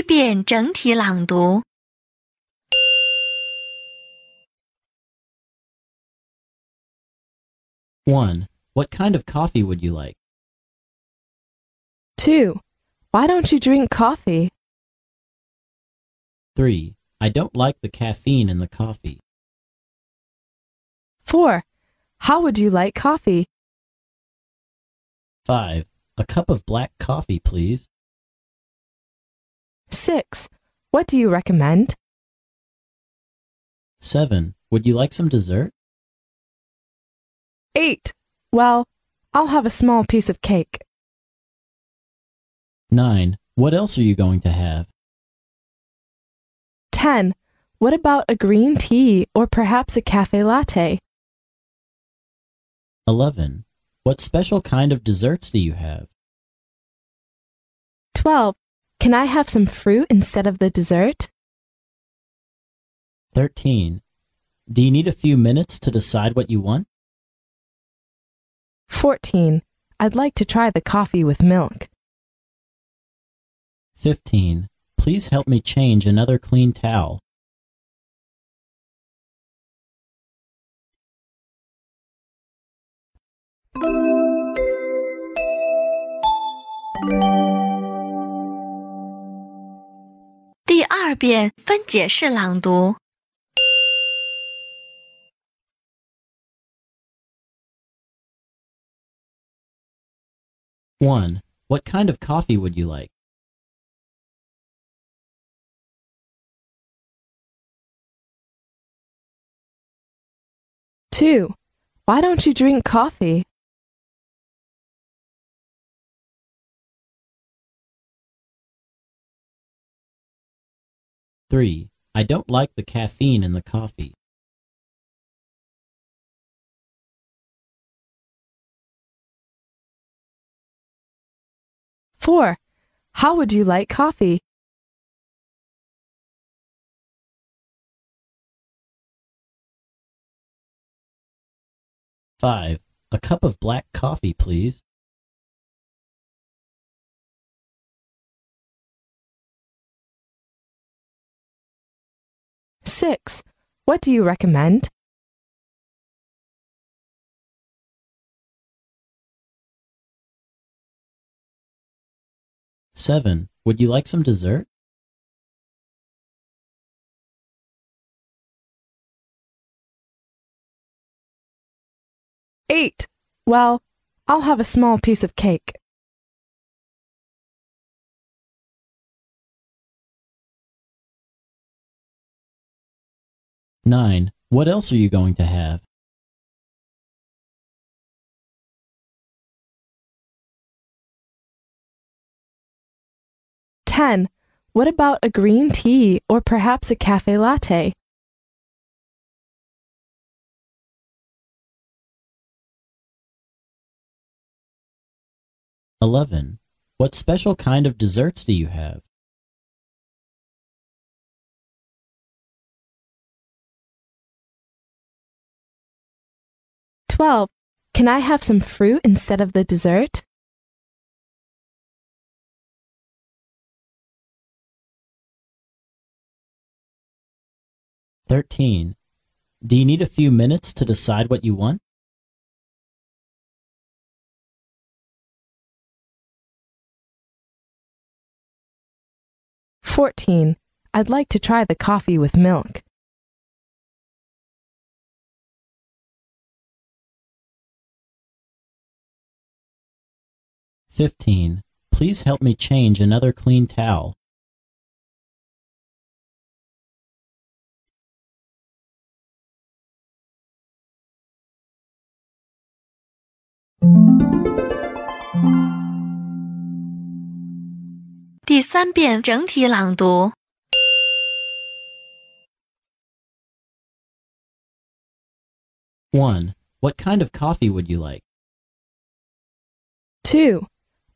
一遍整体朗读。 1. What kind of coffee would you like? 2. Why don't you drink coffee? 3. I don't like the caffeine in the coffee. 4. How would you like coffee? 5. A cup of black coffee, please. 6. What do you recommend? 7. Would you like some dessert? 8. Well, I'll have a small piece of cake. 9. What else are you going to have? 10. What about a green tea or perhaps a cafe latte? 11. What special kind of desserts do you have? 12. Can I have some fruit instead of the dessert? 13. Do you need a few minutes to decide what you want? 14. I'd like to try the coffee with milk. 15. Please help me change another clean towel. 二遍分解式朗读。 1. What kind of coffee would you like? 2. Why don't you drink coffee? 3. I don't like the caffeine in the coffee. 4. How would you like coffee? 5. A cup of black coffee, please. 6. What do you recommend? 7. Would you like some dessert? 8. Well, I'll have a small piece of cake. 9. What else are you going to have? 10. What about a green tea or perhaps a cafe latte? 11. What special kind of desserts do you have? 12. Can I have some fruit instead of the dessert? 13. Do you need a few minutes to decide what you want? 14. I'd like to try the coffee with milk. fifteen, please help me change another clean towel. One. What kind of coffee would you like? 2.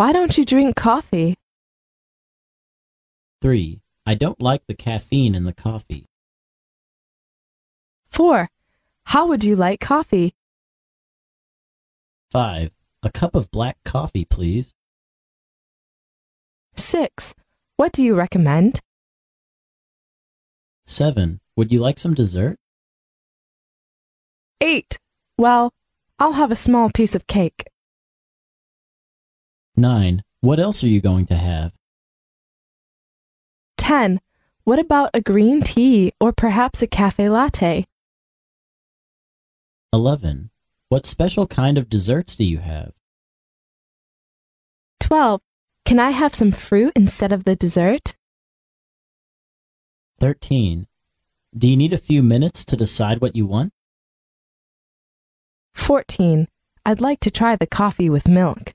Why don't you drink coffee? 3. I don't like the caffeine in the coffee. 4. How would you like coffee? 5. A cup of black coffee, please. 6. What do you recommend? 7. Would you like some dessert? 8. Well, I'll have a small piece of cake. 9. What else are you going to have? 10. What about a green tea or perhaps a cafe latte? 11. What special kind of desserts do you have? 12. Can I have some fruit instead of the dessert? 13. Do you need a few minutes to decide what you want? 14. I'd like to try the coffee with milk.